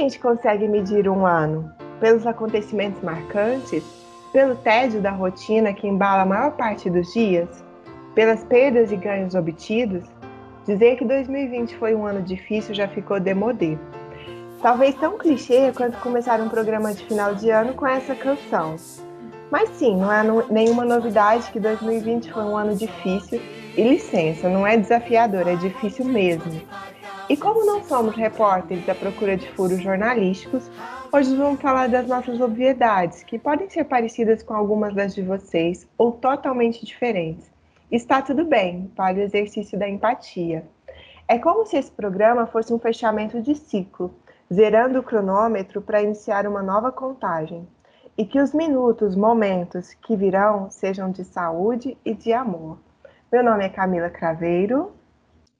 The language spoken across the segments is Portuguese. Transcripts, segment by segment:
gente consegue medir um ano? Pelos acontecimentos marcantes? Pelo tédio da rotina que embala a maior parte dos dias? Pelas perdas e ganhos obtidos? Dizer que 2020 foi um ano difícil já ficou demodê. Talvez tão clichê quanto começar um programa de final de ano com essa canção. Mas sim, não é nenhuma novidade que 2020 foi um ano difícil. E licença, não é desafiador, é difícil mesmo. E como não somos repórteres à procura de furos jornalísticos, hoje vamos falar das nossas obviedades, que podem ser parecidas com algumas das de vocês ou totalmente diferentes. Está tudo bem, vale o exercício da empatia. É como se esse programa fosse um fechamento de ciclo, zerando o cronômetro para iniciar uma nova contagem e que os minutos, momentos que virão sejam de saúde e de amor. Meu nome é Camila Craveiro.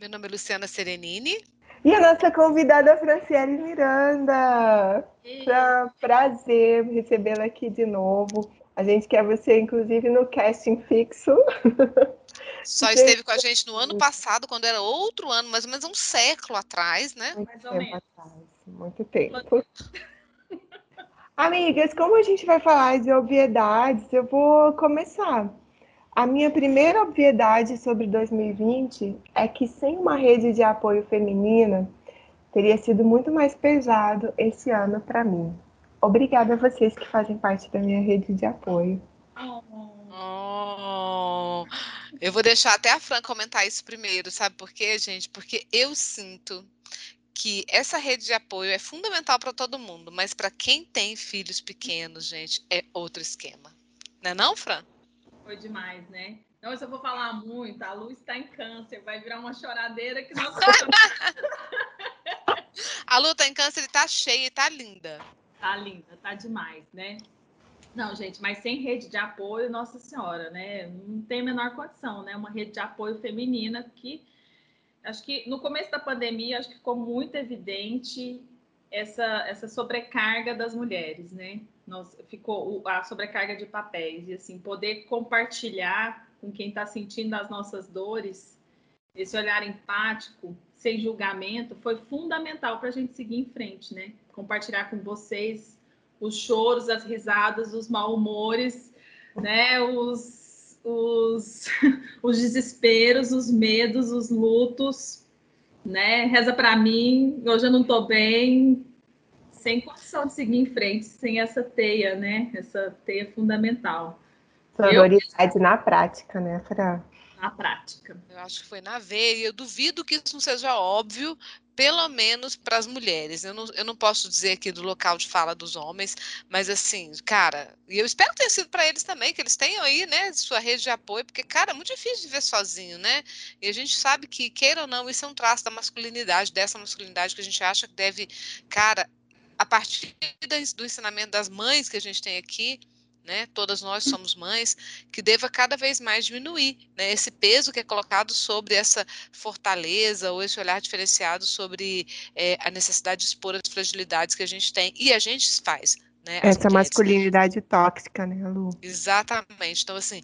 Meu nome é Luciana Serenini. E a nossa convidada Franciele Miranda. Pra, prazer recebê-la aqui de novo. A gente quer você, inclusive, no casting fixo. Só esteve com a gente no ano passado, quando era outro ano, mais ou menos um século atrás, né? Muito tempo atrás, muito tempo. Amigas, como a gente vai falar de obviedades, eu vou começar. A minha primeira obviedade sobre 2020 é que sem uma rede de apoio feminina, teria sido muito mais pesado esse ano para mim. Obrigada a vocês que fazem parte da minha rede de apoio. Oh, eu vou deixar até a Fran comentar isso primeiro, sabe por quê, gente? Porque eu sinto que essa rede de apoio é fundamental para todo mundo, mas para quem tem filhos pequenos, gente, é outro esquema. Não é não, Fran? Foi demais, né? Não, se eu vou falar muito, a Lu está em câncer, vai virar uma choradeira que nós A Lu está em câncer e está cheia e tá linda. Tá linda, tá demais, né? Não, gente, mas sem rede de apoio, Nossa Senhora, né? Não tem a menor condição, né? Uma rede de apoio feminina que acho que no começo da pandemia, acho que ficou muito evidente essa, essa sobrecarga das mulheres, né? Nós, ficou a sobrecarga de papéis e assim poder compartilhar com quem está sentindo as nossas dores, esse olhar empático, sem julgamento, foi fundamental para a gente seguir em frente, né? Compartilhar com vocês os choros, as risadas, os mal humores, né? Os os, os desesperos, os medos, os lutos, né? Reza para mim, hoje eu não estou bem, sem condição de seguir em frente, sem essa teia, né? Essa teia fundamental. Sororidade eu... na prática, né, Fran? Na prática. Eu acho que foi na veia, eu duvido que isso não seja óbvio pelo menos para as mulheres. Eu não, eu não posso dizer aqui do local de fala dos homens, mas assim, cara, e eu espero que tenha sido para eles também, que eles tenham aí, né, sua rede de apoio, porque, cara, é muito difícil viver sozinho, né? E a gente sabe que, queira ou não, isso é um traço da masculinidade, dessa masculinidade que a gente acha que deve, cara, a partir do ensinamento das mães que a gente tem aqui, né, todas nós somos mães, que deva cada vez mais diminuir né, esse peso que é colocado sobre essa fortaleza ou esse olhar diferenciado sobre é, a necessidade de expor as fragilidades que a gente tem. E a gente faz. Né, Essa masculinidade tóxica, né, Lu? Exatamente. Então, assim,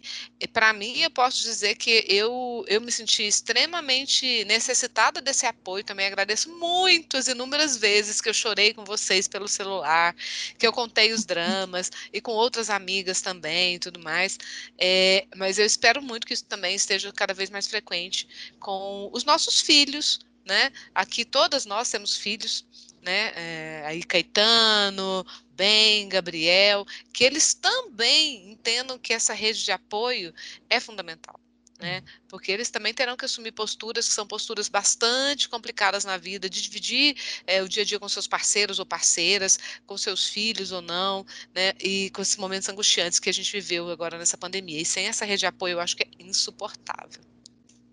para mim, eu posso dizer que eu, eu me senti extremamente necessitada desse apoio. Também agradeço muito as inúmeras vezes que eu chorei com vocês pelo celular, que eu contei os dramas e com outras amigas também e tudo mais. É, mas eu espero muito que isso também esteja cada vez mais frequente com os nossos filhos, né? Aqui todas nós temos filhos né? É, aí Caetano, Ben, Gabriel, que eles também entendam que essa rede de apoio é fundamental. Né? Uhum. Porque eles também terão que assumir posturas que são posturas bastante complicadas na vida, de dividir é, o dia a dia com seus parceiros ou parceiras, com seus filhos ou não, né? E com esses momentos angustiantes que a gente viveu agora nessa pandemia. E sem essa rede de apoio, eu acho que é insuportável.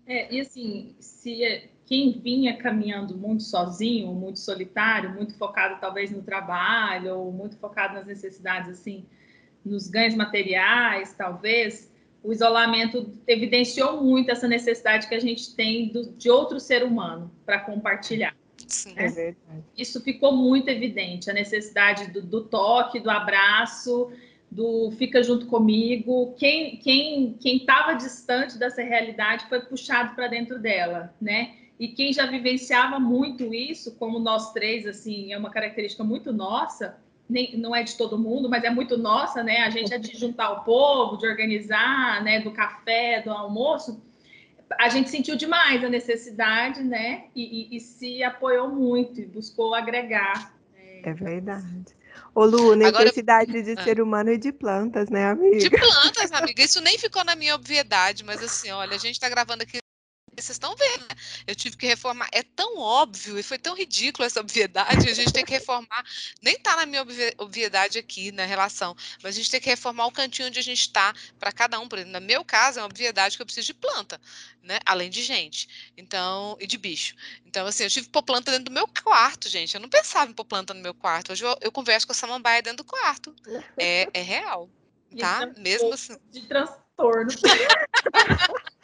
É, e assim, se é, quem vinha caminhando muito sozinho, muito solitário, muito focado talvez no trabalho, ou muito focado nas necessidades, assim, nos ganhos materiais, talvez, o isolamento evidenciou muito essa necessidade que a gente tem do, de outro ser humano para compartilhar. Sim, né? é verdade. Isso ficou muito evidente, a necessidade do, do toque, do abraço, do fica junto comigo. Quem quem quem estava distante dessa realidade foi puxado para dentro dela, né? E quem já vivenciava muito isso, como nós três, assim, é uma característica muito nossa, nem, não é de todo mundo, mas é muito nossa, né? A gente é de juntar o povo, de organizar, né? Do café, do almoço. A gente sentiu demais a necessidade, né? E, e, e se apoiou muito e buscou agregar. Né? É verdade. Ô, Lu, necessidade Agora, de ah. ser humano e de plantas, né, amiga? De plantas, amiga. Isso nem ficou na minha obviedade, mas assim, olha, a gente está gravando aqui vocês estão vendo, né? Eu tive que reformar. É tão óbvio e foi tão ridículo essa obviedade. A gente tem que reformar. Nem está na minha obviedade aqui na relação, mas a gente tem que reformar o cantinho onde a gente está para cada um. Por exemplo, no meu caso, é uma obviedade que eu preciso de planta, né? Além de gente. Então, e de bicho. Então, assim, eu tive que pôr planta dentro do meu quarto, gente. Eu não pensava em pôr planta no meu quarto. Hoje eu, eu converso com a samambaia dentro do quarto. É, é real. Tá? Mesmo assim. De transtorno.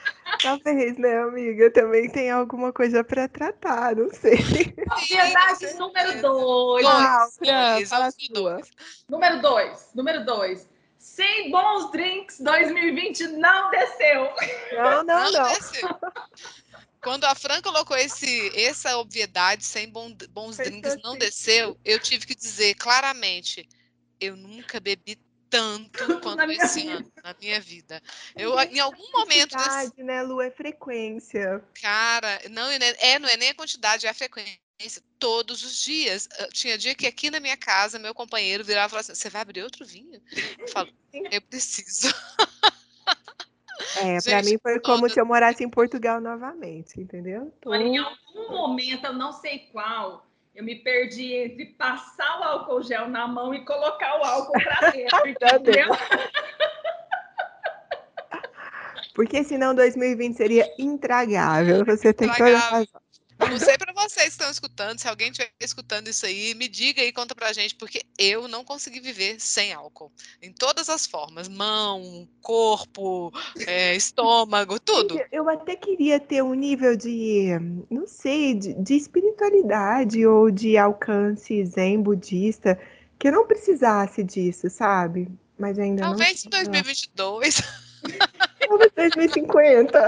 Talvez, né, amiga? Também tem alguma coisa para tratar, não sei. Ansiedade número dois. Ah, Fran, fala dois. Número dois. Número dois. Sem bons drinks 2020 não desceu. Não, não, não. não. Desceu. Quando a Fran colocou esse, essa obviedade, sem bom, bons drinks não desceu, eu tive que dizer claramente: eu nunca bebi tanto quanto esse ano na minha vida. Eu, em algum momento. Quantidade, né, Lu? É frequência. Cara, não é, não é nem a quantidade, é a frequência. Todos os dias. Tinha dia que aqui na minha casa, meu companheiro virava e falava assim: Você vai abrir outro vinho? Eu falo: Eu preciso. É, para mim foi como se eu morasse em Portugal novamente, entendeu? Tô... Em algum momento, eu não sei qual, eu me perdi entre passar o álcool gel na mão e colocar o álcool para dentro, entendeu? Porque senão 2020 seria intragável. Você tem que olhar. Não sei para vocês que estão escutando, se alguém estiver escutando isso aí, me diga e conta pra gente, porque eu não consegui viver sem álcool. Em todas as formas, mão, corpo, é, estômago, tudo. Eu até queria ter um nível de, não sei, de, de espiritualidade ou de alcance zen budista, que eu não precisasse disso, sabe? Mas ainda Talvez não. Talvez em 2022. 2050.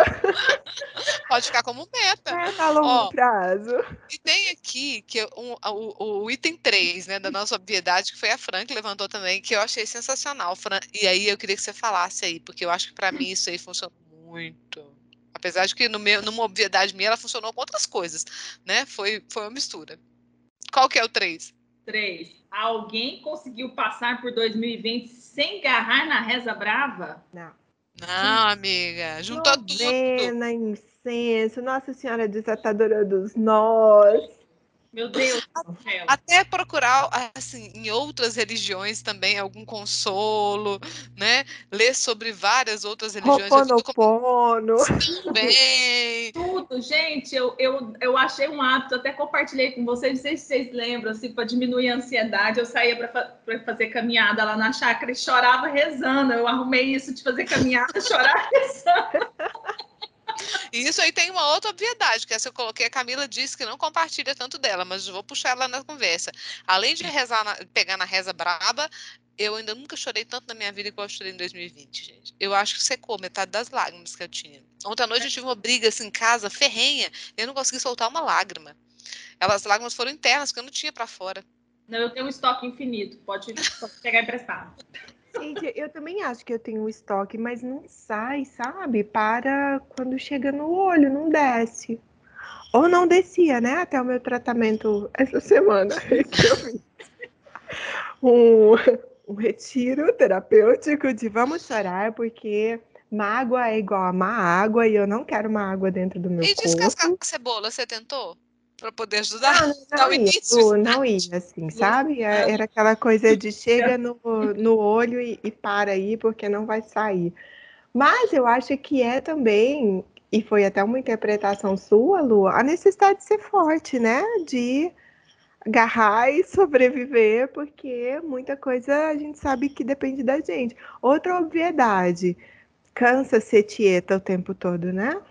Pode ficar como meta. É, a longo Ó, prazo. E tem aqui que um, o, o, item 3, né, da nossa obviedade, que foi a Fran que levantou também, que eu achei sensacional, Fran. E aí eu queria que você falasse aí, porque eu acho que para mim isso aí funcionou muito. Apesar de que no meu, numa obviedade minha ela funcionou com outras coisas, né? Foi, foi uma mistura. Qual que é o 3? 3. Alguém conseguiu passar por 2020 sem agarrar na reza brava? Não. Não, amiga, juntou Novena, tudo. incenso, Nossa Senhora Desatadora dos Nós. Meu Deus Até procurar, assim, em outras religiões também, algum consolo, né? Ler sobre várias outras religiões. Ho'oponopono. Também. Tudo, gente, eu, eu, eu achei um hábito, até compartilhei com vocês, não sei se vocês lembram, assim, para diminuir a ansiedade, eu saía para fazer caminhada lá na chácara e chorava rezando. Eu arrumei isso de fazer caminhada, chorar rezando. E isso aí tem uma outra obviedade, que essa eu coloquei, a Camila disse que não compartilha tanto dela, mas vou puxar ela na conversa. Além de rezar na, pegar na reza braba, eu ainda nunca chorei tanto na minha vida igual eu chorei em 2020, gente. Eu acho que secou metade das lágrimas que eu tinha. Ontem à noite eu tive uma briga assim em casa, ferrenha, e eu não consegui soltar uma lágrima. Elas lágrimas foram internas, que eu não tinha para fora. Não, eu tenho um estoque infinito, pode, pode pegar emprestado. Gente, eu também acho que eu tenho um estoque, mas não sai, sabe? Para quando chega no olho, não desce. Ou não descia, né? Até o meu tratamento essa semana. um, um retiro terapêutico de vamos chorar, porque mágoa é igual a má água e eu não quero má água dentro do meu e corpo. E descascar cebola, você tentou? Para poder ajudar? Não, não, não, ia, não ia, assim, sabe? É, era aquela coisa de chega no, no olho e, e para aí, porque não vai sair. Mas eu acho que é também, e foi até uma interpretação sua, Lu, a necessidade de ser forte, né? De agarrar e sobreviver, porque muita coisa a gente sabe que depende da gente. Outra obviedade, cansa ser tieta o tempo todo, né?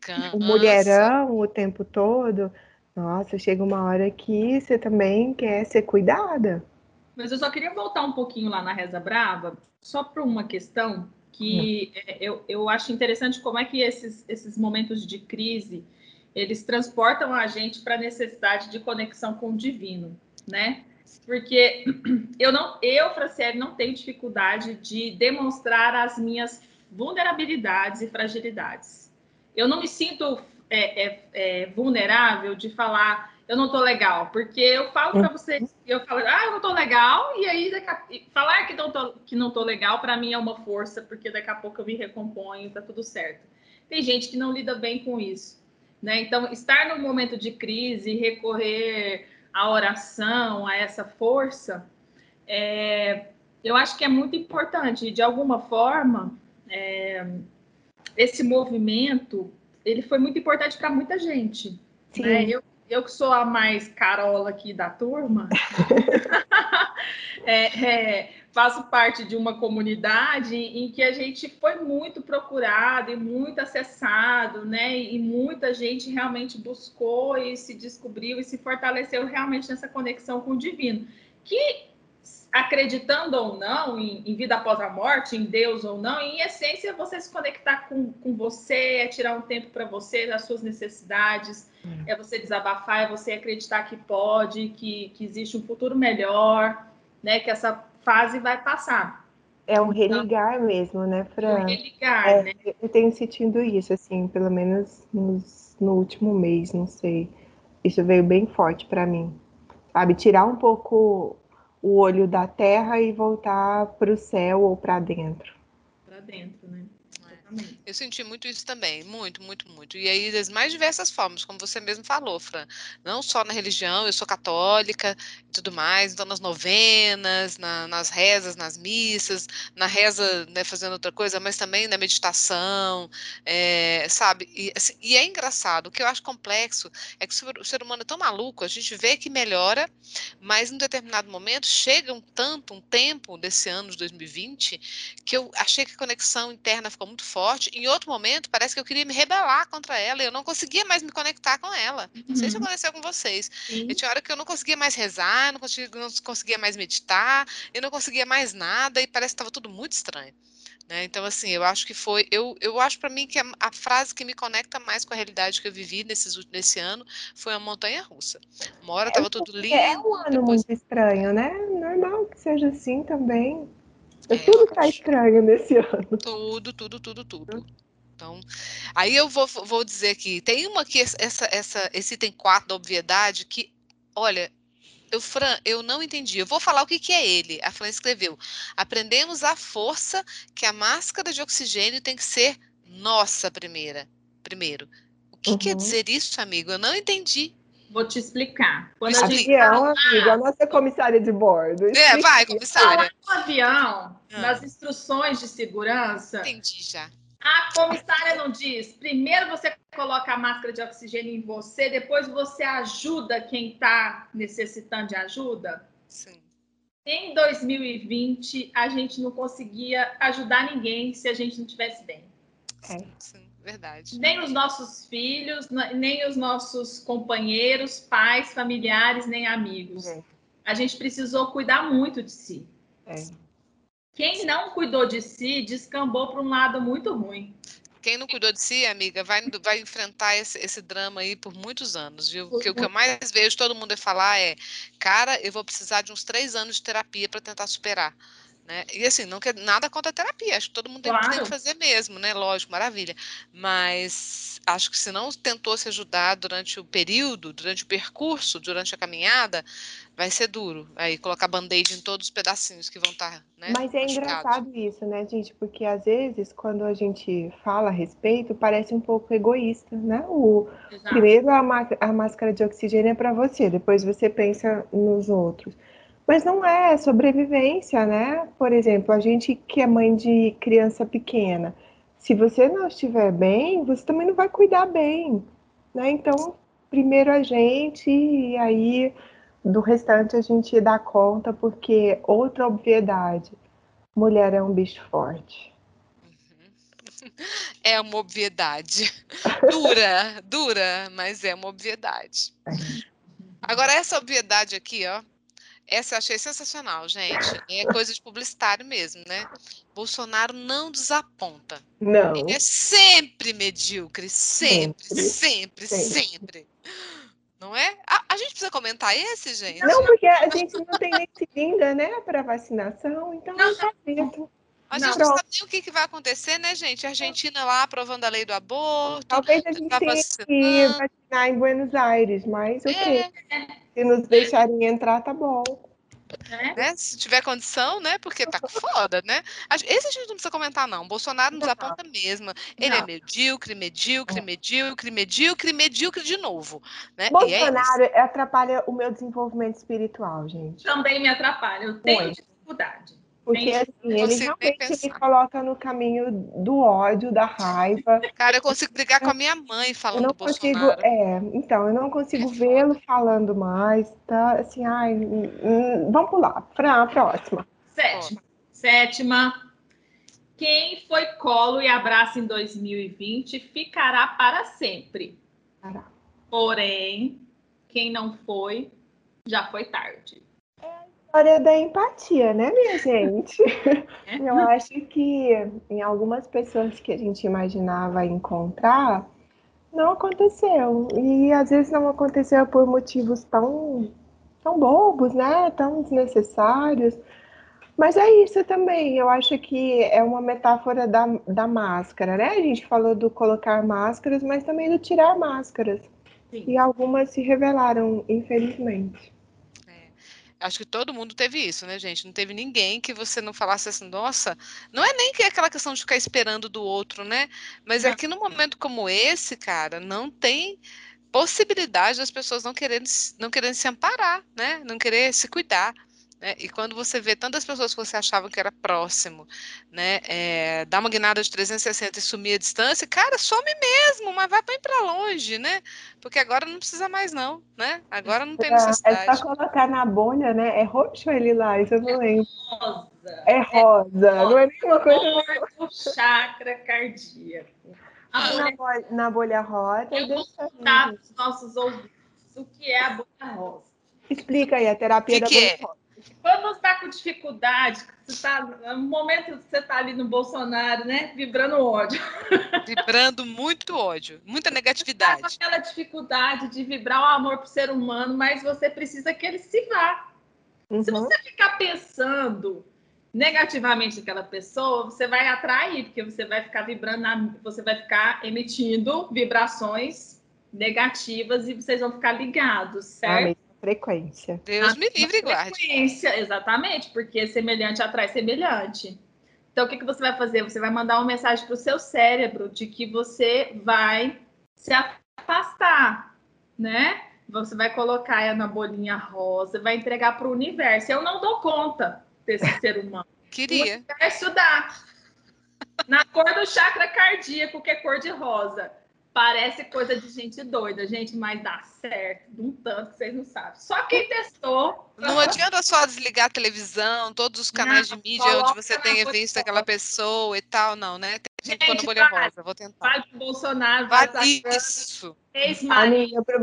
Cansa. O mulherão o tempo todo. Nossa, chega uma hora que você também quer ser cuidada. Mas eu só queria voltar um pouquinho lá na Reza Brava, só para uma questão que hum. eu, eu acho interessante como é que esses, esses momentos de crise eles transportam a gente para a necessidade de conexão com o divino, né? Porque eu não, eu, Franciele, não tenho dificuldade de demonstrar as minhas vulnerabilidades e fragilidades. Eu não me sinto é, é, é, vulnerável de falar eu não tô legal, porque eu falo para vocês, eu falo, ah, eu não tô legal, e aí a, falar que não tô, que não tô legal para mim é uma força, porque daqui a pouco eu me recomponho, tá tudo certo. Tem gente que não lida bem com isso, né? Então, estar no momento de crise, recorrer à oração, a essa força, é, eu acho que é muito importante. De alguma forma, é, esse movimento ele foi muito importante para muita gente. Né? Eu, eu que sou a mais carola aqui da turma, é, é, faço parte de uma comunidade em que a gente foi muito procurado e muito acessado, né? E muita gente realmente buscou e se descobriu e se fortaleceu realmente nessa conexão com o divino. Que acreditando ou não em, em, vida após a morte, em Deus ou não, em essência, você se conectar com, com você, é tirar um tempo para você, das suas necessidades, é. é você desabafar, é você acreditar que pode, que, que existe um futuro melhor, né? Que essa fase vai passar. É um então, religar então, mesmo, né, Fran? É um religar, é, né? Eu tenho sentido isso, assim, pelo menos nos, no último mês, não sei. Isso veio bem forte para mim. Sabe, tirar um pouco o olho da terra e voltar para o céu ou para dentro. Para dentro, né? Eu senti muito isso também, muito, muito, muito. E aí, das mais diversas formas, como você mesmo falou, Fran. Não só na religião, eu sou católica e tudo mais, então nas novenas, na, nas rezas, nas missas, na reza, né, fazendo outra coisa, mas também na meditação, é, sabe? E, assim, e, é engraçado, o que eu acho complexo é que o ser, humano é tão maluco, a gente vê que melhora, mas em determinado momento chega um tanto, um tempo desse ano de 2020, que eu achei que a conexão interna ficou muito forte forte. Em outro momento, parece que eu queria me rebelar contra ela e eu não conseguia mais me conectar com ela. Uhum. Não sei se uhum. aconteceu com vocês. Sim. tinha hora que eu não conseguia mais rezar, não conseguia, não conseguia mais meditar, eu não conseguia mais nada e parece que estava tudo muito estranho. Né? Então, assim, eu acho que foi. Eu, eu acho para mim que a, a, frase que me conecta mais com a realidade que eu vivi nesses, nesse ano foi a montanha russa. Uma hora estava é, tudo lindo. É um ano depois... muito estranho, né? Normal que seja assim também. É, tudo tá estranho nesse ano. Tudo, tudo, tudo, tudo. Então, aí eu vou, vou dizer que tem uma que essa, essa, esse item 4 da obviedade que, olha, eu, Fran, eu não entendi. Eu vou falar o que, que é ele. A Fran escreveu. Aprendemos a força que a máscara de oxigênio tem que ser nossa primeira. Primeiro. O que uhum. quer dizer isso, amigo? Eu não entendi. Vou te explicar. Quando a gente fala... amiga, a nossa comissária de bordo. É, vai, comissária. No avião, ah. nas instruções de segurança. Entendi já. A comissária não diz. Primeiro você coloca a máscara de oxigênio em você, depois você ajuda quem está necessitando de ajuda? Sim. Em 2020, a gente não conseguia ajudar ninguém se a gente não tivesse bem. É. Sim. Verdade. Nem os nossos filhos, nem os nossos companheiros, pais, familiares, nem amigos. É. A gente precisou cuidar muito de si. É. Quem não cuidou de si descambou para um lado muito ruim. Quem não cuidou de si, amiga, vai, vai enfrentar esse, esse drama aí por muitos anos, viu? Porque o que eu mais vejo todo mundo falar é, cara, eu vou precisar de uns três anos de terapia para tentar superar. Né? E assim, não quer nada contra a terapia, acho que todo mundo tem, claro. tem, que fazer mesmo, né? Lógico, maravilha. Mas acho que se não tentou se ajudar durante o período, durante o percurso, durante a caminhada, vai ser duro. Aí colocar band-aid em todos os pedacinhos que vão estar. Tá, né, Mas é machucados. engraçado isso, né, gente? Porque às vezes, quando a gente fala a respeito, parece um pouco egoísta, né? O, primeiro a, a máscara de oxigênio é para você, depois você pensa nos outros. Mas não é sobrevivência, né? Por exemplo, a gente que é mãe de criança pequena, se você não estiver bem, você também não vai cuidar bem, né? Então, primeiro a gente e aí do restante a gente dá conta, porque outra obviedade, mulher é um bicho forte. É uma obviedade. Dura, dura, mas é uma obviedade. É. Agora, essa obviedade aqui, ó, Essa eu achei sensacional, gente. É coisa de publicitário mesmo, né? Bolsonaro não desaponta. Não. Ele é sempre medíocre, sempre, sempre, sempre. sempre. Não é? A, a, gente precisa comentar esse, gente? Não, porque a gente não tem nem seguida, né, para vacinação, então não está feito. A gente não, não sabe nem o que, que, vai acontecer, né, gente? A Argentina lá aprovando a lei do aborto. Talvez a gente tá tenha que vacinar em Buenos Aires, mas o é. Se nos deixarem entrar, tá bom. É. Né? Se tiver condição, né? Porque tá foda, né? Esse a gente não precisa comentar, não. Bolsonaro nos aponta mesmo. Ele é não. é medíocre, medíocre, medíocre, medíocre, medíocre de novo. Né? Bolsonaro é atrapalha o meu desenvolvimento espiritual, gente. Também me atrapalha. Eu tenho Muito. dificuldade. Porque assim, ele realmente me coloca no caminho do ódio, da raiva. Cara, eu consigo brigar com a minha mãe falando eu não consigo, É, então, eu não consigo é vê-lo falando mais, tá? Assim, ai, hum, hum, vamos pular para a próxima. Sétima. Sétima. Quem foi colo e abraço em 2020 ficará para sempre. Porém, quem não foi, já foi tarde história da empatia, né, minha gente? É. Eu acho que em algumas pessoas que a gente imaginava encontrar, não aconteceu. E às vezes não aconteceu por motivos tão, tão bobos, né? Tão desnecessários. Mas é isso também. Eu acho que é uma metáfora da, da máscara, né? A gente falou do colocar máscaras, mas também do tirar máscaras. Sim. E algumas se revelaram, infelizmente. Acho que todo mundo teve isso, né, gente? Não teve ninguém que você não falasse assim, nossa, não é nem que é aquela questão de ficar esperando do outro, né? Mas é que num momento como esse, cara, não tem possibilidade das pessoas não querendo, não querendo se amparar, né? Não querer se cuidar. Né? E quando você vê tantas pessoas que você achava que era próximo, né? É, dá uma guinada de 360 e sumir a distância, cara, some mesmo, mas vai bem para longe, né? Porque agora não precisa mais, não, né? Agora não tem necessidade. É, é só colocar na bolha, né? É roxo ele lá, isso eu não lembro. Rosa. É rosa, é não é nenhuma coisa. Do chakra cardíaco. na, bolha, na bolha rosa. Eu vou contar para os nossos ouvintes o que é a bolha rosa. Explica aí a terapia que da que bolha é? rosa. Quando você está com dificuldade, você tá, no momento que você está ali no Bolsonaro, né? Vibrando ódio. Vibrando muito ódio, muita negatividade. Você tá com aquela dificuldade de vibrar o amor para o ser humano, mas você precisa que ele se vá. Uhum. Se você ficar pensando negativamente naquela pessoa, você vai atrair, porque você vai ficar vibrando, na, você vai ficar emitindo vibrações negativas e vocês vão ficar ligados, certo? Amém frequência. Deus me livre e guarde. Frequência, exatamente, porque semelhante atrai semelhante. Então, o que, que você vai fazer? Você vai mandar uma mensagem para o seu cérebro de que você vai se afastar, né? Você vai colocar ela na bolinha rosa, vai entregar para o universo. Eu não dou conta desse ser humano. Queria. O universo dá. Na cor do chakra cardíaco, que é cor de rosa. Parece coisa de gente doida, gente, mas dá certo, de um tanto que vocês não sabem. Só quem testou. Não adianta só desligar a televisão, todos os canais não, de mídia onde você tenha visto aquela pessoa e tal, não, né? Tem gente, gente bolha rosa, vou tentar. Vai pro Bolsonaro, vai, vai isso. Amiga, pro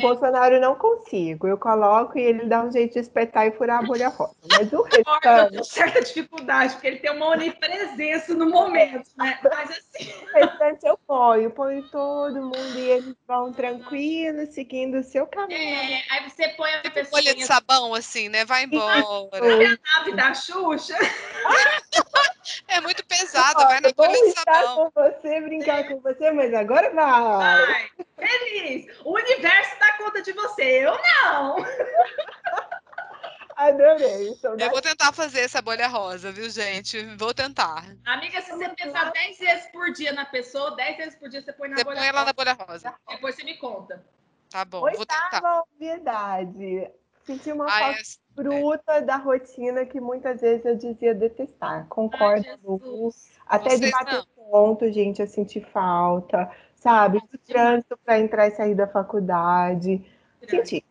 Bolsonaro não consigo. Eu coloco e ele dá um jeito de espetar e furar a bolha rosa. Mas o restante... Eu tenho certa dificuldade, porque ele tem uma onipresença no momento, né? Mas assim... O restante eu ponho. Ponho todo mundo e eles vão tranquilos, seguindo o seu caminho. É, aí você põe a pessoa... Folha de sabão, assim, né? Vai embora. Sabe a nave da Xuxa? É muito pesado, vai na folha de sabão. com você, brincar com você, mas agora vai. Vai feliz. O universo dá conta de você, eu não. Adorei. Eu vou tentar fazer essa bolha rosa, viu, gente? Vou tentar. Amiga, se você pensar 10 vezes por dia na pessoa, 10 vezes por dia você põe na você bolha põe ela na bolha rosa. Depois você me conta. Tá bom, Oitava vou tentar. obviedade. Senti uma ah, falta é... bruta da rotina que muitas vezes eu dizia detestar. Concordo. Ai, Até Vocês de bater não. ponto, gente, eu senti falta sabe? Do trânsito para entrar e sair da faculdade. Senti.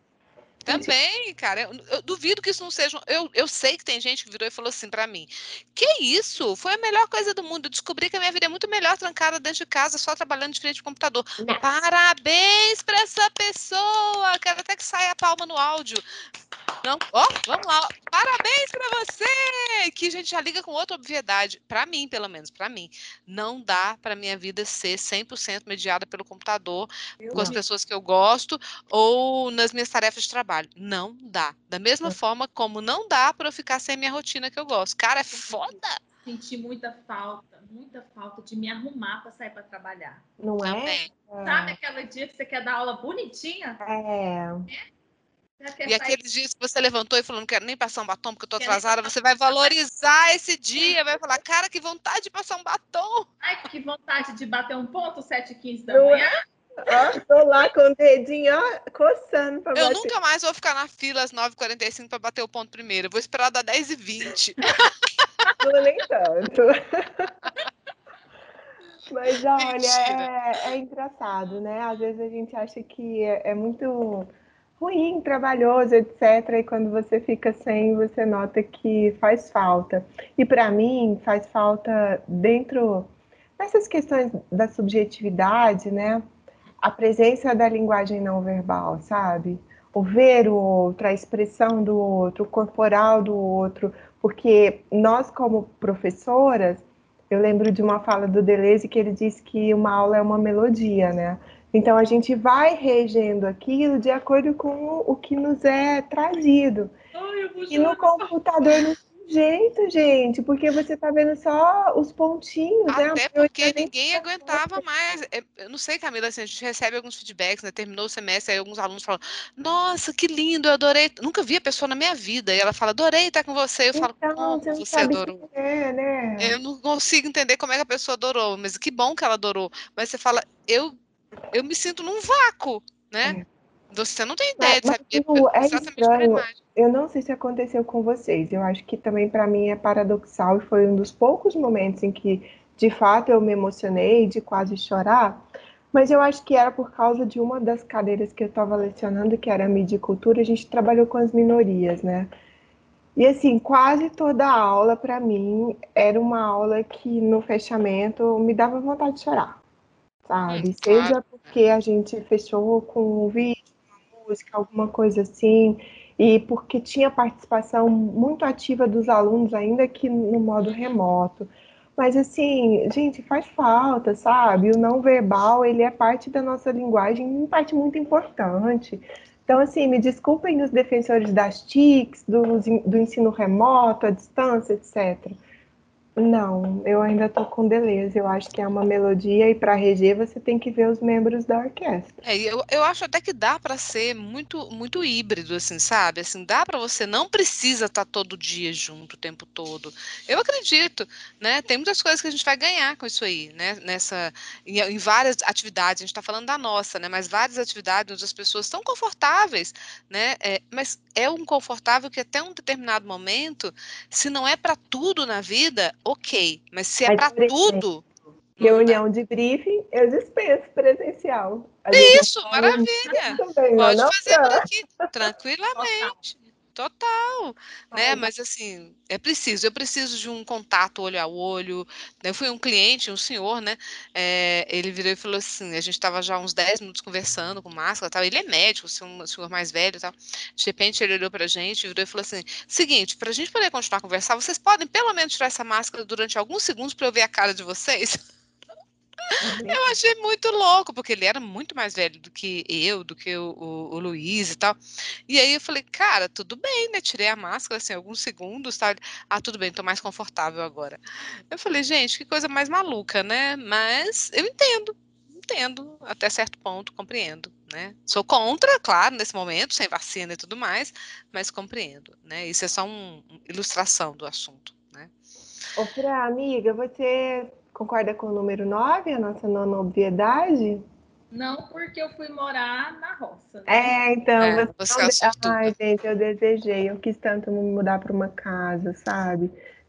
Também, cara, eu, eu, duvido que isso não seja. Eu, eu sei que tem gente que virou e falou assim para mim: Que isso? Foi a melhor coisa do mundo. Eu descobri que a minha vida é muito melhor trancada dentro de casa, só trabalhando de frente ao computador. Não. Parabéns para essa pessoa! Quero até que saia a palma no áudio. Não, ó, vamos lá. Parabéns para você! Que a gente já liga com outra obviedade. Para mim, pelo menos, para mim, não dá para minha vida ser 100% mediada pelo computador, eu com as pessoas que eu gosto ou nas minhas tarefas de trabalho. Não dá. Da mesma forma como não dá para eu ficar sem a minha rotina que eu gosto. Cara, é foda. Senti muita falta, muita falta de me arrumar para sair para trabalhar. Não é? é? Sabe aquele dia que você quer dar aula bonitinha? É. é? E aqueles dias que você levantou e falou, não quero nem passar um batom porque eu tô atrasada, você vai valorizar esse dia, vai falar, cara, que vontade de passar um batom. Ai, que vontade de bater um ponto, 7 h 15 da manhã. É? tô lá com o dedinho ó, coçando pra Eu bater. nunca mais vou ficar na fila às 9h45 para bater o ponto primeiro. Eu vou esperar dar 10h20. Não, nem tanto. Mas olha, é, é, engraçado, né? Às vezes a gente acha que é, é muito ruim, trabalhoso, etc. E quando você fica sem, você nota que faz falta. E para mim, faz falta dentro dessas questões da subjetividade, né? A presença da linguagem não verbal, sabe? O ver o outro, a expressão do outro, o corporal do outro, porque nós, como professoras, eu lembro de uma fala do Deleuze que ele disse que uma aula é uma melodia, né? Então a gente vai regendo aquilo de acordo com o que nos é trazido. Ai, e no computador não jeito, gente, porque você tá vendo só os pontinhos, Até né? porque ninguém aguentava mais. É, eu não sei, Camila, assim, a gente recebe alguns feedbacks, né? Terminou o semestre, aí alguns alunos falam: Nossa, que lindo, eu adorei. Nunca vi a pessoa na minha vida. E ela fala: Adorei estar com você. Eu falo: então, Como você, você adorou? É, né? Eu não consigo entender como é que a pessoa adorou, mas que bom que ela adorou. Mas você fala: Eu eu me sinto num vácuo, né? É. Você não tem ideia mas, de saber é estranho. Eu não sei se aconteceu com vocês. Eu acho que também para mim é paradoxal e foi um dos poucos momentos em que, de fato, eu me emocionei de quase chorar. Mas eu acho que era por causa de uma das cadeiras que eu estava lecionando, que era mídia e cultura. A gente trabalhou com as minorias, né? E assim, quase toda a aula para mim era uma aula que no fechamento me dava vontade de chorar sabe? Hum, Seja claro. porque a gente fechou com um vídeo, música, alguma coisa assim, e porque tinha participação muito ativa dos alunos, ainda que no modo remoto. Mas assim, gente, faz falta, sabe? O não verbal, ele é parte da nossa linguagem, parte muito importante. Então, assim, me desculpem os defensores das TICs, do, do ensino remoto, à distância, etc. Não, eu ainda estou com Deleuze. Eu acho que é uma melodia e para reger você tem que ver os membros da orquestra. É, eu, eu acho até que dá para ser muito muito híbrido, assim, sabe? Assim, dá para você não precisa estar tá todo dia junto o tempo todo. Eu acredito, né? Tem muitas coisas que a gente vai ganhar com isso aí, né? Nessa em, em várias atividades. A gente está falando da nossa, né? Mas várias atividades onde as pessoas estão confortáveis, né? É, mas é um confortável que até um determinado momento, se não é para tudo na vida ok. Mas se é para tudo. Reunião de briefing, eu dispenso presencial. Isso, maravilha. Também, Pode fazer por aqui, tranquilamente. Total, né? Mas assim, é preciso, eu preciso de um contato olho a olho. Eu fui um cliente, um senhor, né? É, ele virou e falou assim: a gente estava já uns 10 minutos conversando com máscara tal. Ele é médico, um senhor mais velho tal. De repente ele olhou pra gente, virou e falou assim: seguinte, para a gente poder continuar a conversar, vocês podem pelo menos tirar essa máscara durante alguns segundos para eu ver a cara de vocês? Eu achei muito louco, porque ele era muito mais velho do que eu, do que o, o, o, Luiz e tal. E aí eu falei, cara, tudo bem, né? Tirei a máscara, assim, alguns segundos, tá? Ah, tudo bem, tô mais confortável agora. Eu falei, gente, que coisa mais maluca, né? Mas eu entendo, entendo, até certo ponto, compreendo, né? Sou contra, claro, nesse momento, sem vacina e tudo mais, mas compreendo, né? Isso é só uma ilustração do assunto, né? Ô, Fra, amiga, você Concorda com o número 9, a nossa nona obviedade? Não, porque eu fui morar na roça. Né? É, então. É, você você Ai, gente, eu desejei. Eu quis tanto me mudar para uma casa, sabe?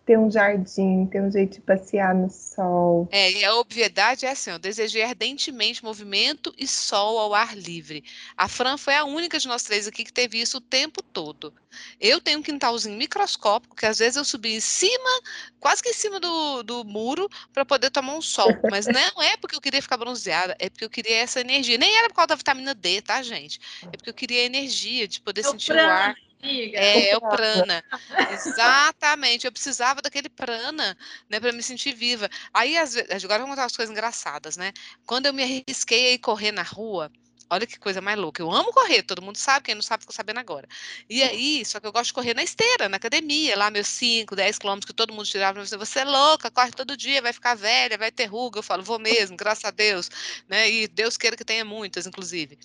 Ter um jardim, ter um jeito de passear no sol. É, e a obviedade é assim, eu desejei ardentemente movimento e sol ao ar livre. A Fran foi a única de nós três aqui que teve isso o tempo todo. Eu tenho um quintalzinho microscópico, que às vezes eu subi em cima, quase que em cima do, do muro, para poder tomar um sol. Mas não é porque eu queria ficar bronzeada, é porque eu queria essa energia. Nem era por causa da vitamina D, tá, gente? É porque eu queria a energia de poder sentir Fran, o ar. É, é o prana. Exatamente. Eu precisava daquele prana, né, para me sentir viva. Aí, às vezes, agora vamos contar umas coisas engraçadas, né? Quando eu me arrisquei a ir correr na rua, Olha que coisa mais louca. Eu amo correr, todo mundo sabe, quem não sabe ficou sabendo agora. E aí, só que eu gosto de correr na esteira, na academia, lá meus 5, 10 quilômetros que todo mundo tirava para você. Você é louca, corre todo dia, vai ficar velha, vai ter ruga. Eu falo, vou mesmo, graças a Deus. Né? E Deus queira que tenha muitas, inclusive.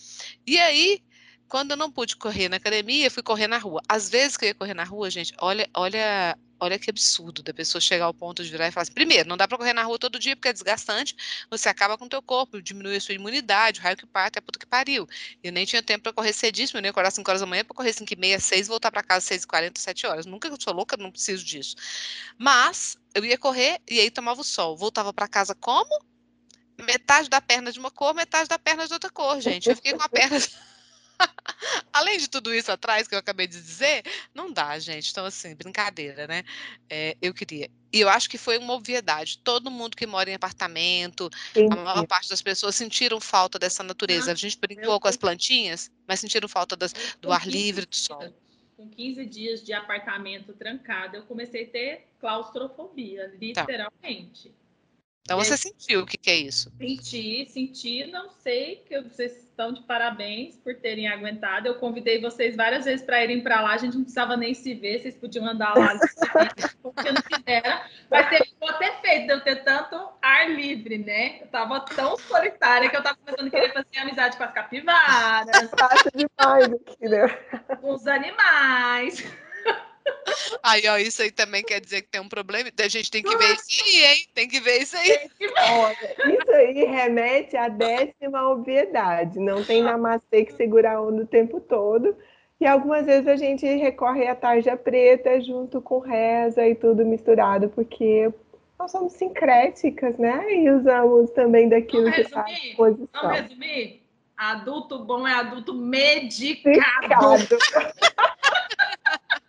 E aí, quando eu não pude correr na academia, fui correr na rua. Às vezes que eu ia correr na rua, gente, olha, olha Olha que absurdo da pessoa chegar ao ponto de virar e falar assim, primeiro, não dá para correr na rua todo dia porque é desgastante, você acaba com o teu corpo, diminui a sua imunidade, o raio que parte, é puta que pariu. Eu nem tinha tempo para correr cedíssimo, eu nem acordar 5 horas da manhã para correr 5 e meia, 6 voltar para casa 6 e 40, 7 horas. Nunca sou louca, não preciso disso. Mas eu ia correr e aí tomava o sol. Voltava para casa como? Metade da perna de uma cor, metade da perna de outra cor, gente. Eu fiquei com a perna Além de tudo isso atrás que eu acabei de dizer, não dá, gente. Então, assim, brincadeira, né? É, eu queria. E eu acho que foi uma obviedade. Todo mundo que mora em apartamento, a maior parte das pessoas sentiram falta dessa natureza. A gente brincou com as plantinhas, mas sentiram falta das, do ar livre, do sol. Com 15 dias de apartamento trancado, eu comecei a ter claustrofobia, tá. literalmente. Tá. Então você sentiu o que, que, é isso? Senti, senti, não sei, que vocês estão de parabéns por terem aguentado. Eu convidei vocês várias vezes para irem para lá, a gente não precisava nem se ver, vocês podiam andar lá, porque não quiseram. Mas ficou até feito de eu ter tanto ar livre, né? Eu estava tão solitária que eu estava começando a querer fazer amizade com as capivaras. Fácil demais aqui, né? Com os animais. Aí, ó, isso aí também quer dizer que tem um problema. A gente tem que ver isso aí, hein? Tem que ver isso aí. Olha, isso aí remete à décima obviedade. Não tem namastê que segurar a onda o tempo todo. E algumas vezes a gente recorre à tarja preta junto com reza e tudo misturado, porque nós somos sincréticas, né? E usamos também daquilo Vamos que está à posição. Vamos resumir? Adulto bom é adulto medicado. medicado.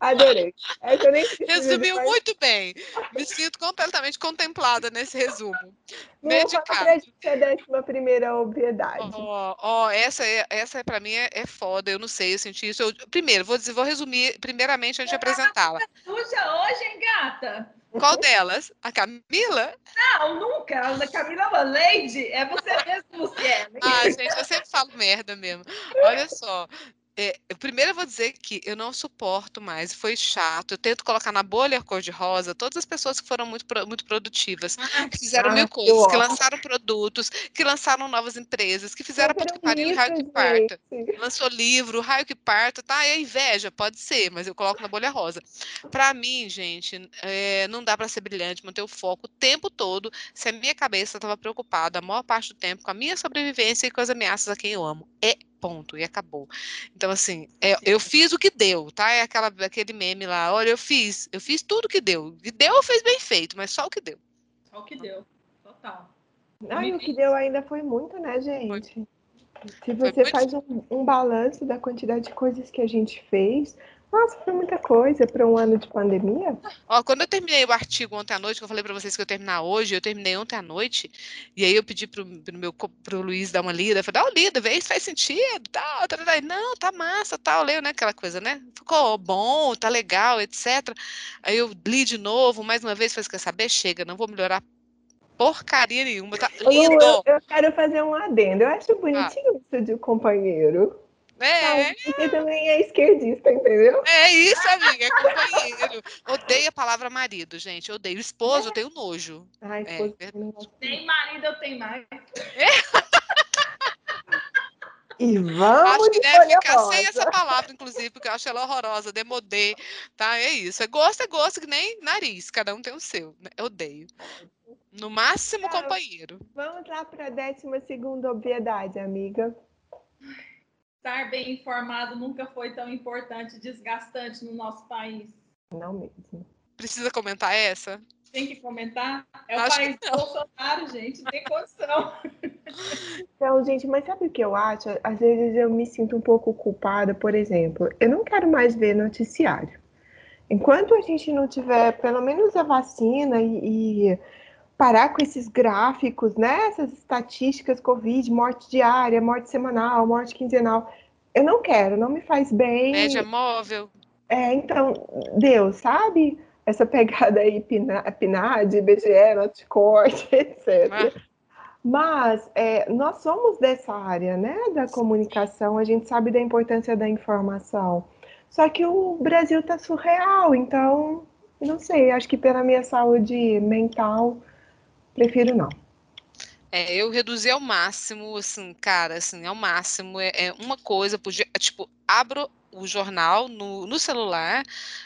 Adorei. Essa nem Resumiu mas... muito bem. Me sinto completamente contemplada nesse resumo. Medicado. a décima primeira obviedade. Ó, oh, oh, essa é, essa é, para mim é, é, foda, eu não sei, eu senti isso. Eu, primeiro, vou dizer, vou resumir primeiramente antes de apresentá-la. Suja hoje, hein, gata? Qual delas? A Camila? Não, nunca. A Camila é uma lady. É você mesmo, Luciana. Ah, gente, eu sempre falo merda mesmo. Olha só, é, primeiro eu vou dizer que eu não suporto mais, foi chato. Eu tento colocar na bolha cor-de-rosa todas as pessoas que foram muito, muito produtivas, ah, que fizeram ah, mil coisas, que lançaram produtos, que lançaram novas empresas, que fizeram puta que pariu, raio que parta. Lançou livro, raio que parta, tá? É inveja, pode ser, mas eu coloco na bolha rosa. Para mim, gente, é, não dá para ser brilhante, manter o foco o tempo todo se a minha cabeça estava preocupada a maior parte do tempo com a minha sobrevivência e com as ameaças a quem eu amo. É ponto, e acabou. Então, assim, é, eu fiz o que deu, tá? É aquela, aquele meme lá, olha, eu fiz, eu fiz tudo que deu. E deu, fez bem feito, mas só o que deu. Só o que deu, total. Ah, e o que deu ainda foi muito, né, gente? Foi. Se você faz um, um balanço da quantidade de coisas que a gente fez, nossa, foi muita coisa para um ano de pandemia. Ó, quando eu terminei o artigo ontem à noite, que eu falei para vocês que eu terminar hoje, eu terminei ontem à noite, e aí eu pedi pro, pro meu pro Luiz dar uma lida, eu falei, dá uma lida, vê se faz sentido, tal, tal, tal. Não, tá massa, tal, leio, né, aquela coisa, né? Ficou bom, tá legal, etc. Aí eu li de novo, mais uma vez, falei, quer saber? Chega, não vou melhorar porcaria nenhuma, tá lindo. Eu, eu quero fazer um adendo, eu acho bonitinho ah. isso de companheiro. É. Você também é esquerdista, entendeu? É isso, amiga, é companheiro. Odeio a palavra marido, gente. Odeio. Esposo, eu tenho nojo. Ai, é, esposo. É, tem marido, eu tenho mais. É. E vamos acho que deve ficar sem essa palavra, inclusive, porque eu acho ela horrorosa, demodê, tá? É isso. É gosto, é gosto, que nem nariz, cada um tem o seu. Né? Eu odeio. No máximo, é, companheiro. Vamos lá para a décima segunda obviedade, amiga estar bem informado nunca foi tão importante e desgastante no nosso país. Não mesmo. Precisa comentar essa? Tem que comentar? É o Acho país do Bolsonaro, gente, tem condição. Então, gente, mas sabe o que eu acho? Às vezes eu me sinto um pouco culpada, por exemplo, eu não quero mais ver noticiário. Enquanto a gente não tiver pelo menos a vacina e, e parar com esses gráficos, né? Essas estatísticas Covid, morte diária, morte semanal, morte quinzenal. Eu não quero, não me faz bem. Média móvel. É, então, Deus, sabe? Essa pegada aí, PNAD, IBGE, Noticorte, etc. Ah. Mas é, nós somos dessa área, né, da comunicação, a gente sabe da importância da informação. Só que o Brasil está surreal, então, não sei, acho que pela minha saúde mental, prefiro não. É, eu reduzi ao máximo, assim, cara, assim, ao máximo. É, é uma coisa por dia, tipo, abro o jornal no, no celular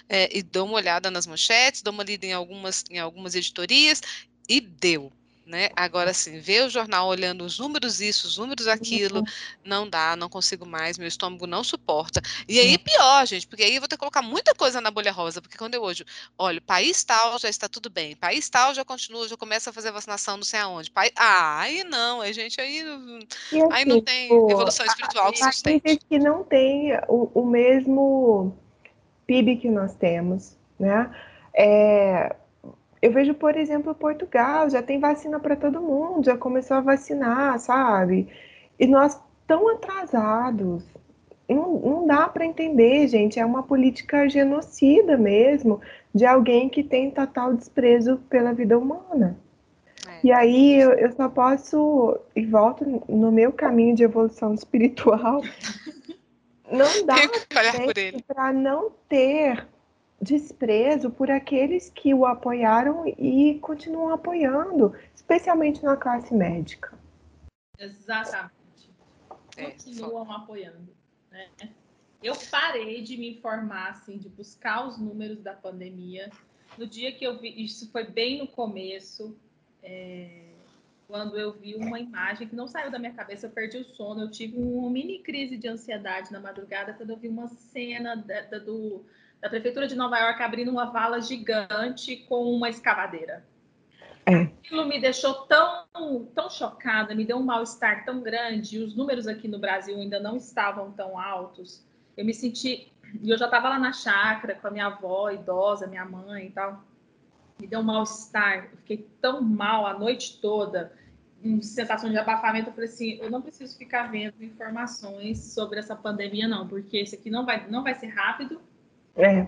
é, e dou uma olhada nas manchetes, dou uma lida em algumas, em algumas editorias e deu. Né? Agora, assim, ver o jornal olhando os números isso, os números aquilo, uhum. não dá, não consigo mais, meu estômago não suporta. E aí, pior, gente, porque aí eu vou ter que colocar muita coisa na bolha rosa, porque quando eu hoje, olha, país tal já está tudo bem, país tal já continua, já começa a fazer vacinação não sei aonde. País... Ah, aí não, aí, gente, aí, assim, aí não tem tipo, evolução espiritual que sustente. Tem gente que não tem o, o mesmo PIB que nós temos, né? É, eu vejo, por exemplo, Portugal, já tem vacina para todo mundo, já começou a vacinar, sabe? E nós tão atrasados. Não, não dá para entender, gente. É uma política genocida mesmo, de alguém que tem total desprezo pela vida humana. É. E aí eu, eu só posso, e volto no meu caminho de evolução espiritual, não dá para não ter desprezo por aqueles que o apoiaram e continuam apoiando, especialmente na classe médica. Exatamente. É, continuam apoiando. Né? Eu parei de me informar, assim, de buscar os números da pandemia. No dia que eu vi, isso foi bem no começo, é, quando eu vi uma imagem que não saiu da minha cabeça, eu perdi o sono, eu tive uma mini crise de ansiedade na madrugada quando eu vi uma cena da, da, do da prefeitura de Nova York abrindo uma vala gigante com uma escavadeira. É. Aquilo me deixou tão, tão chocada, me deu um mal-estar tão grande. Os números aqui no Brasil ainda não estavam tão altos. Eu me senti. E eu já estava lá na chácara com a minha avó idosa, minha mãe e tal. Me deu um mal-estar. Fiquei tão mal a noite toda, uma sensação de abafamento. Eu falei assim: eu não preciso ficar vendo informações sobre essa pandemia, não, porque isso aqui não vai, não vai ser rápido é.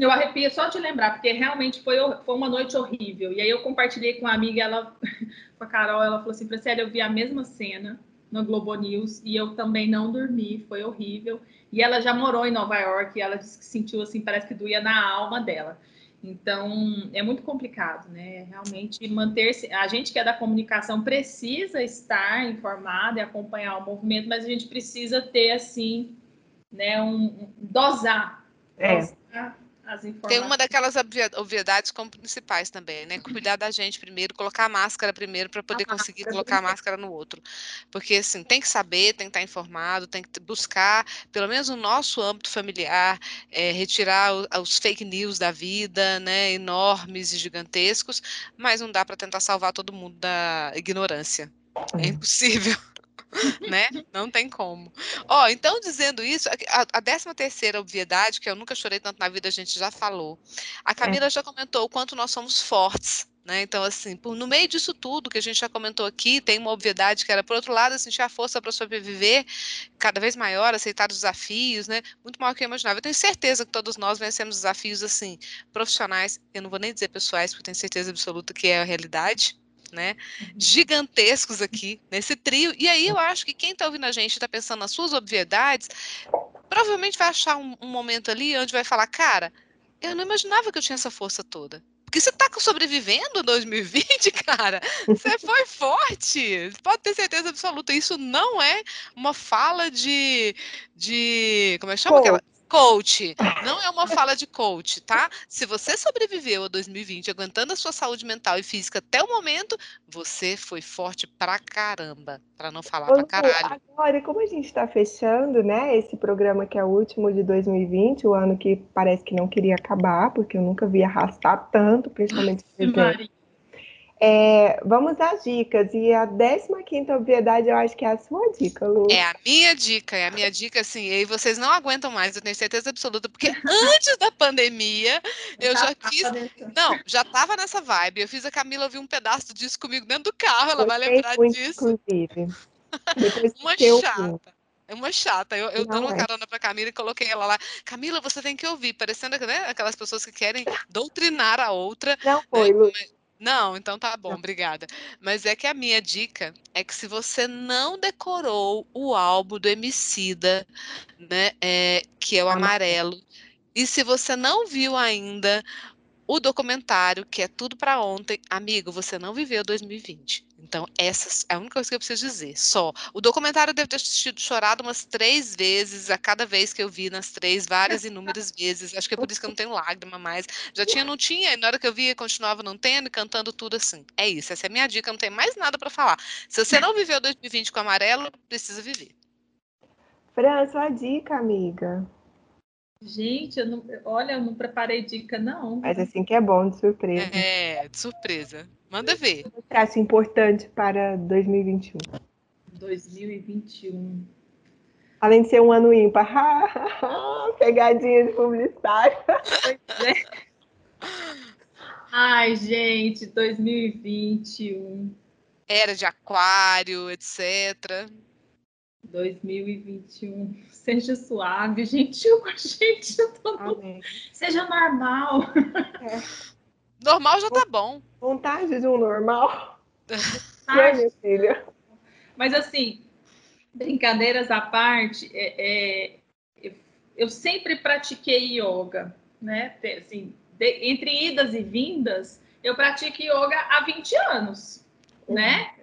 Eu arrepio só de lembrar, porque realmente foi, foi uma noite horrível. E aí eu compartilhei com uma amiga, ela, com a Carol, ela falou assim, Franciele, eu vi a mesma cena no Globo News e eu também não dormi, foi horrível. E ela já morou em Nova York e ela disse que sentiu assim, parece que doía na alma dela. Então, é muito complicado, né? Realmente manter-se. A gente que é da comunicação precisa estar informado e acompanhar o movimento, mas a gente precisa ter, assim, né, um, um dosar é. Tem uma daquelas obviedades como principais também, né? Cuidar da gente primeiro, colocar a máscara primeiro para poder a conseguir colocar a máscara no outro. Porque, assim, tem que saber, tem que estar informado, tem que buscar, pelo menos no nosso âmbito familiar, é, retirar o, os fake news da vida, né? Enormes e gigantescos, mas não dá para tentar salvar todo mundo da ignorância. É impossível. Né? Não tem como. Ó, então dizendo isso, a, a décima terceira obviedade, que eu nunca chorei tanto na vida, a gente já falou. A é. Camila é. já comentou o quanto nós somos fortes. Né? Então, assim, por, no meio disso tudo que a gente já comentou aqui, tem uma obviedade que era, por outro lado, sentir a força para sobreviver cada vez maior, aceitar os desafios, né? Muito maior que eu imaginava. Eu tenho certeza que todos nós vencemos desafios, assim, profissionais, eu não vou nem dizer pessoais, porque eu tenho certeza absoluta que é a realidade, né? Uhum. Gigantescos aqui nesse trio. E aí eu acho que quem está ouvindo a gente está pensando nas suas obviedades, provavelmente vai achar um, um, momento ali onde vai falar, cara, eu não imaginava que eu tinha essa força toda. Porque você está sobrevivendo em 2020, cara. Você foi forte. Pode ter certeza absoluta. Isso não é uma fala de. de como é que chama? Pô, aquela? Coach, não é uma fala de coach, tá? Se você sobreviveu a 2020 aguentando a sua saúde mental e física até o momento, você foi forte pra caramba, para não falar Ô, pra caralho. Agora, como a gente está fechando, né, esse programa que é o último de 2020, o ano que parece que não queria acabar, porque eu nunca vi arrastar tanto, principalmente. É, vamos às dicas. E a 15 obviedade, eu acho que é a sua dica, Lu. É a minha dica, é a minha dica, assim. E vocês não aguentam mais, eu tenho certeza absoluta, porque antes da pandemia, eu já, fiz. Não, já estava nessa vibe. Eu fiz a Camila ouvir um pedaço disso comigo dentro do carro, ela vai lembrar muito, disso. Inclusive. Uma chata. é uma chata. Eu, eu dando uma é. carona pra Camila e coloquei ela lá. Camila, você tem que ouvir, parecendo né, aquelas pessoas que querem doutrinar a outra. Não né, foi, né? Não, então tá bom, obrigada. Mas é que a minha dica é que se você não decorou o álbum do Emicida, né, é, que é o amarelo, e se você não viu ainda o documentário, que é tudo para ontem, amigo, você não viveu 2020. Então, essa é a única coisa que eu preciso dizer. Só. O documentário deve ter sido chorado umas três vezes, a cada vez que eu vi, nas três, várias inúmeras vezes. Acho que é por isso que eu não tenho lágrima mais. Já tinha, não tinha, e na hora que eu via, continuava não tendo, e cantando tudo assim. É isso, essa é a minha dica, não tem mais nada para falar. Se você não viveu 2020 com amarelo, precisa viver. Fran, sua dica, amiga. Gente, eu não, olha, eu não preparei dica, não. Mas assim que é bom, de surpresa. É, de surpresa. Manda ver. Um traço importante para 2021. 2021. Além de ser um ano ímpar. Pegadinha de publicitário. É. Ai, gente, 2021. Era de aquário, etc. 2021. Seja suave, gentil com a gente. Seja normal. É. Normal já tá bom. Vontade de um normal. Ai, minha filha. Mas assim, brincadeiras à parte, é, é, eu sempre pratiquei yoga, né? Assim, de, entre idas e vindas, eu pratico yoga há 20 anos, uhum. né?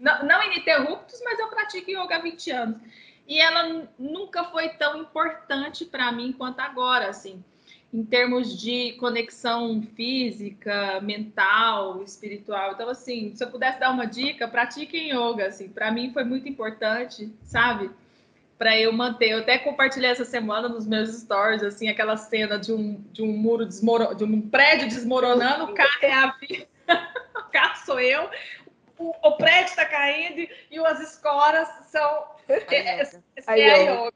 Não, ininterruptos, mas eu pratico yoga há 20 anos. E ela nunca foi tão importante para mim quanto agora, assim, em termos de conexão física, mental, espiritual. Então, assim, se eu pudesse dar uma dica, pratiquem yoga, assim, para mim foi muito importante, sabe? Para eu manter. Eu até compartilhei essa semana nos meus stories, assim, aquela cena de um, de um muro desmoronando, de um prédio desmoronando, o carro é a vida. o carro sou eu, o, o prédio está caindo e as escoras são é, é, é, a yoga, né?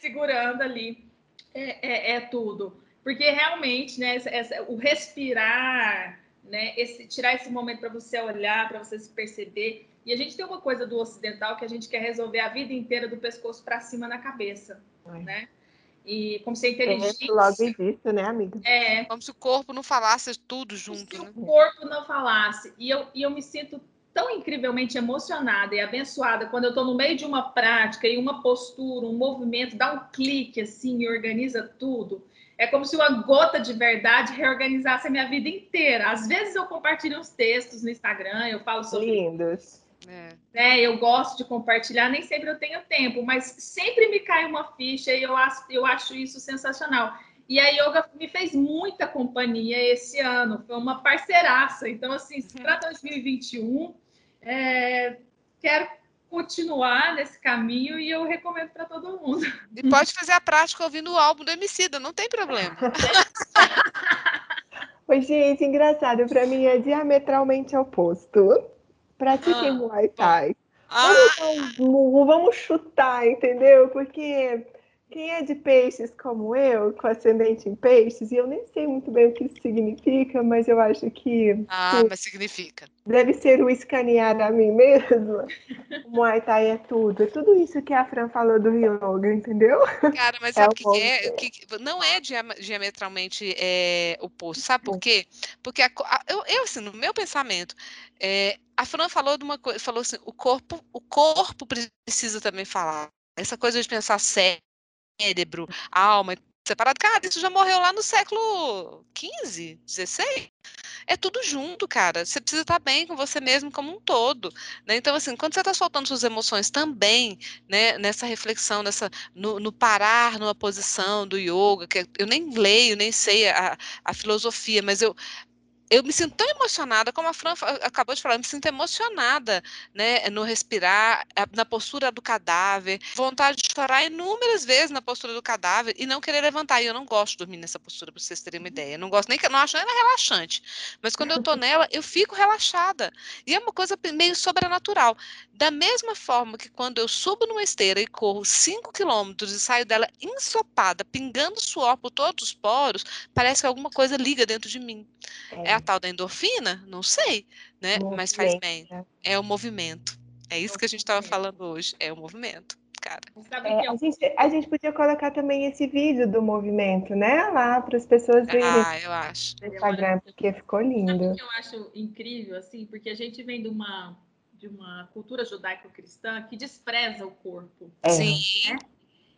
segurando ali é, é, é, tudo. Porque realmente, né, essa, essa, o respirar, né, esse, tirar esse momento para você olhar, para você se perceber. E a gente tem uma coisa do ocidental que a gente quer resolver a vida inteira do pescoço para cima na cabeça, Ai. né? E como se é inteligente. logo existe, né, amiga? É. Como se o corpo não falasse tudo junto. Como se né? o corpo não falasse. E eu, e eu me sinto tão incrivelmente emocionada e abençoada quando eu estou no meio de uma prática e uma postura, um movimento, dá um clique assim e organiza tudo. É como se uma gota de verdade reorganizasse a minha vida inteira. Às vezes eu compartilho uns textos no Instagram, eu falo sobre. Lindos. É. Né, eu gosto de compartilhar, nem sempre eu tenho tempo, mas sempre me cai uma ficha e eu acho, eu acho isso sensacional. E a yoga me fez muita companhia esse ano, foi uma parceiraça. Então, assim, para 2021, é, quero continuar nesse caminho e eu recomendo para todo mundo. E pode fazer a prática ouvindo o álbum do Emicida, não tem problema. Oi, gente, engraçado, para mim é diametralmente oposto. Pratiquem ah, Muay Thai. Ah. Vamos, vamos chutar, entendeu? Porque quem é de peixes como eu, com ascendente em peixes, e eu nem sei muito bem o que isso significa, mas eu acho que. Ah, mas significa. Deve ser o escanear a mim mesma. O Muay Thai é tudo. É tudo isso que a Fran falou do yoga, entendeu? Cara, mas é sabe o que, é? que Não é diametralmente é, oposto. Sabe por quê? Porque a, a, eu, eu, assim, no meu pensamento, é, a Fran falou de uma coisa, falou assim: o corpo, o corpo precisa também falar. Essa coisa de pensar sério cérebro, alma separado. Cara, isso já morreu lá no século XV, XVI. É tudo junto, cara. Você precisa estar bem com você mesmo como um todo. Né? Então, assim, quando você está soltando suas emoções também, né, nessa reflexão, nessa, no, no, parar numa posição do yoga, que eu nem leio, nem sei a, a filosofia, mas eu eu me sinto tão emocionada, como a Fran acabou de falar, eu me sinto emocionada, né, no respirar, na postura do cadáver, vontade de chorar inúmeras vezes na postura do cadáver e não querer levantar. E eu não gosto de dormir nessa postura, para vocês terem uma ideia. Eu não gosto nem que não acho nem relaxante, mas quando eu tô nela, eu fico relaxada. E é uma coisa meio sobrenatural. Da mesma forma que quando eu subo numa esteira e corro 5 quilômetros e saio dela ensopada, pingando suor por todos os poros, parece que alguma coisa liga dentro de mim. É, é a tal da endorfina? Não sei, né? Mas faz bem. Né? É o movimento. É isso que a gente estava falando hoje. É o movimento. cara. É, a, gente, a gente podia colocar também esse vídeo do movimento, né? Lá para as pessoas verem Ah, eu acho. no Instagram, porque ficou Sabe lindo. o que eu acho incrível, assim? Porque a gente vem de uma, de uma cultura judaico-cristã que despreza o corpo. É. Sim.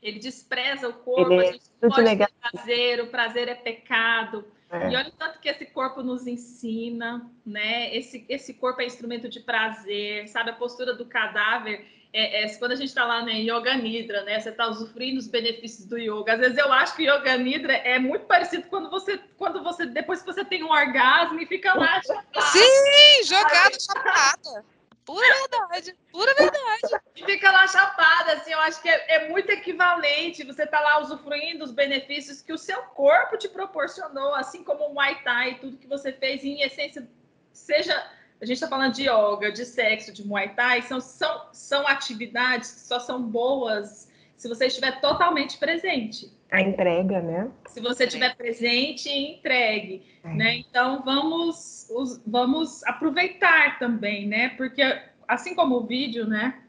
Ele despreza o corpo, Ele é a gente tudo pode negativo. ter prazer, o prazer é pecado. É. E olha o tanto que esse corpo nos ensina, né? Esse, esse corpo é instrumento de prazer, sabe? A postura do cadáver. É, é- quando a gente está lá né, em Yoga Nidra, né? Você está usufruindo os benefícios do yoga. Às vezes eu acho que Yoga Nidra é muito parecido quando você, quando você depois que você tem um orgasmo e fica lá. Sim, jogada chapada. Pura verdade, pura verdade. E fica lá chapada, assim, eu acho que é, é muito equivalente. Você tá lá usufruindo dos benefícios que o seu corpo te proporcionou, assim como o Muay Thai, tudo que você fez, em essência, seja. A gente está falando de yoga, de sexo, de Muay Thai, são, são, são atividades que só são boas se você estiver totalmente presente. A entrega, né? Se você estiver presente entregue, É. né? Então vamos, os- vamos aproveitar também, né? Porque assim como o vídeo, né?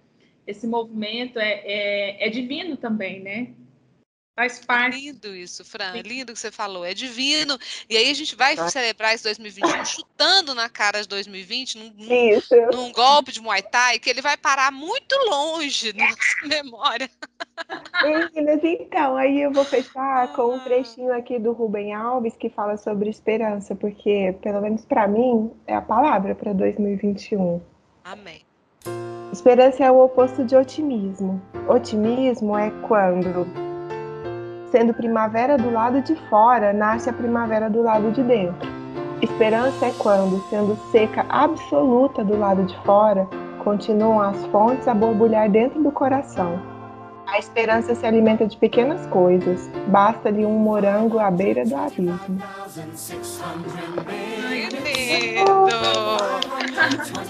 Esse movimento é, é, é divino também, né? Faz parte. Lindo isso, Fran. Lindo que você falou. É divino. E aí a gente vai Tá. celebrar esse 2021 chutando na cara de 2020, num, num- golpe de Muay Thai, que ele vai parar muito longe na nossa memória. Meninas, então, aí eu vou fechar com um trechinho aqui do Rubem Alves que fala sobre esperança, porque, pelo menos para mim, é a palavra para 2021. Amém. Esperança é o oposto de otimismo. Otimismo é quando, sendo primavera do lado de fora, nasce a primavera do lado de dentro. Esperança é quando, sendo seca absoluta do lado de fora, continuam as fontes a borbulhar dentro do coração. A esperança se alimenta de pequenas coisas. Basta-lhe um morango à beira do abismo. Ai, lindo!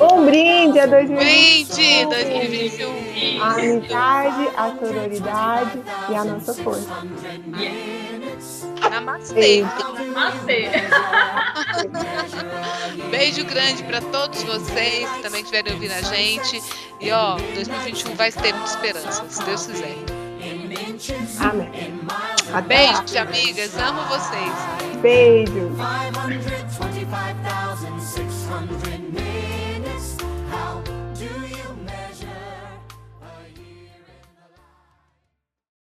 Um brinde a 2021. Brinde 2021. A amizade, a sororidade e a nossa força. Namastê. Namastê. Beijo grande para todos vocês que também estiverem ouvindo a gente. E ó, 2021 vai ter muita esperança, se Deus quiser. Amém. Até lá. Beijo, amigas. Amo vocês. Beijo. 525,600